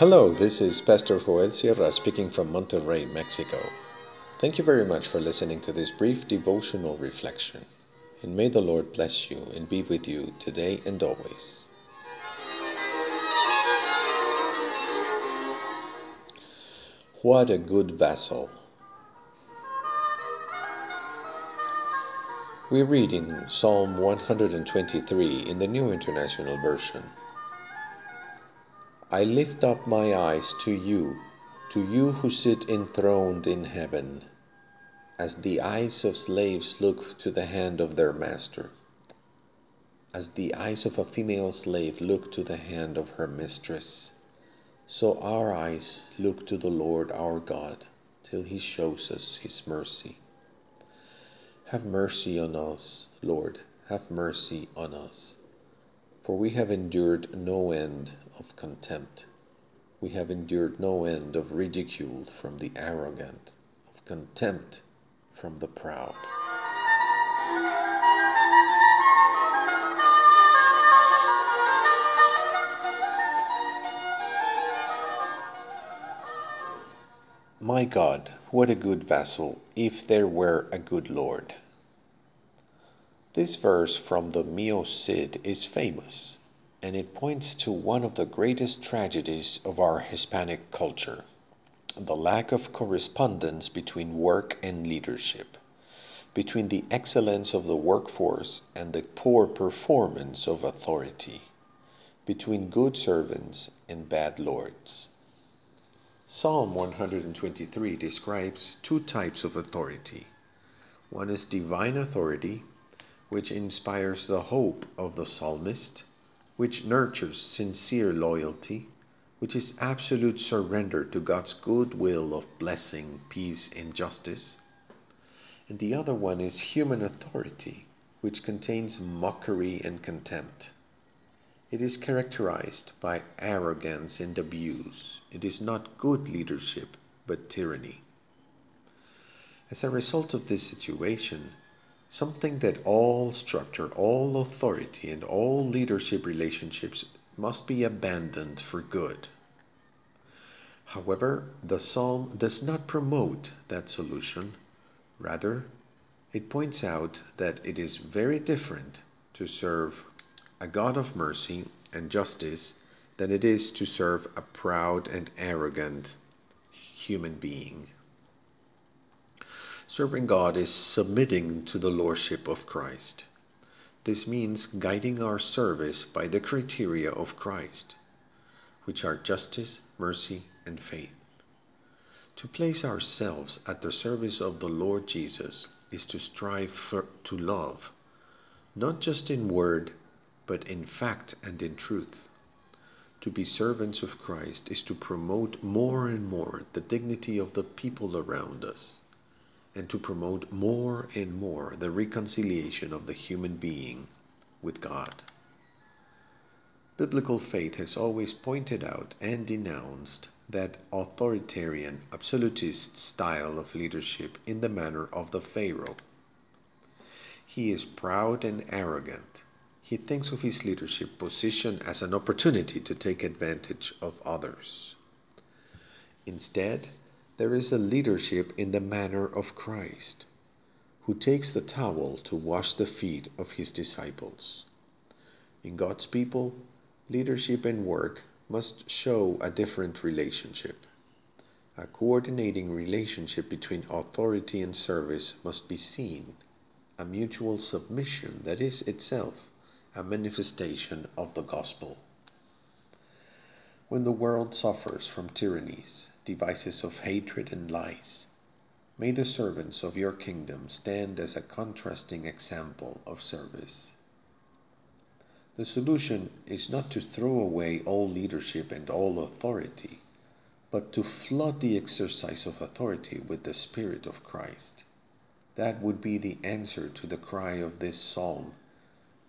Hello, this is Pastor Joel Sierra speaking from Monterrey, Mexico. Thank you very much for listening to this brief devotional reflection. And may the Lord bless you and be with you today and always. What a good vessel. We read in Psalm 123 in the New International Version. I lift up my eyes to you, to you who sit enthroned in heaven, as the eyes of slaves look to the hand of their master, as the eyes of a female slave look to the hand of her mistress. So our eyes look to the Lord our God till he shows us his mercy. Have mercy on us, Lord, have mercy on us. For we have endured no end of contempt. We have endured no end of ridicule from the arrogant, of contempt from the proud. My God, what a good vassal, if there were a good Lord. This verse from the Mio Cid is famous, and it points to one of the greatest tragedies of our Hispanic culture the lack of correspondence between work and leadership, between the excellence of the workforce and the poor performance of authority, between good servants and bad lords. Psalm 123 describes two types of authority. One is divine authority, which inspires the hope of the psalmist, which nurtures sincere loyalty, which is absolute surrender to God's good will of blessing, peace, and justice. And the other one is human authority, which contains mockery and contempt. It is characterized by arrogance and abuse. It is not good leadership, but tyranny. As a result of this situation, something that all structure, all authority, and all leadership relationships must be abandoned for good. However, the psalm does not promote that solution. Rather, it points out that it is very different to serve a God of mercy and justice than it is to serve a proud and arrogant human being. Serving God is submitting to the Lordship of Christ. This means guiding our service by the criteria of Christ, which are justice, mercy, and faith. To place ourselves at the service of the Lord Jesus is to strive for, to love, not just in word, but in fact and in truth. To be servants of Christ is to promote more and more the dignity of the people around us and to promote more and more the reconciliation of the human being with God. Biblical faith has always pointed out and denounced that authoritarian, absolutist style of leadership in the manner of the Pharaoh. He is proud and arrogant. He thinks of his leadership position as an opportunity to take advantage of others. Instead, there is a leadership in the manner of Christ, who takes the towel to wash the feet of his disciples. In God's people, leadership and work must show a different relationship. A coordinating relationship between authority and service must be seen, a mutual submission that is itself a manifestation of the gospel. When the world suffers from tyrannies, devices of hatred and lies, may the servants of your kingdom stand as a contrasting example of service. The solution is not to throw away all leadership and all authority, but to flood the exercise of authority with the Spirit of Christ. That would be the answer to the cry of this psalm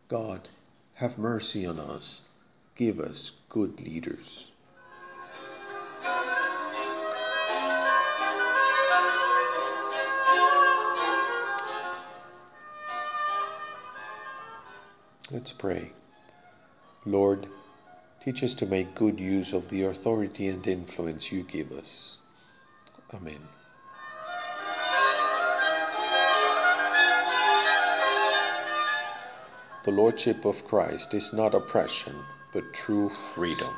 God, have mercy on us, give us good leaders. Let's pray. Lord, Teach us to make good use of the authority and influence you give us. Amen. The Lordship of Christ is not oppression, but true freedom.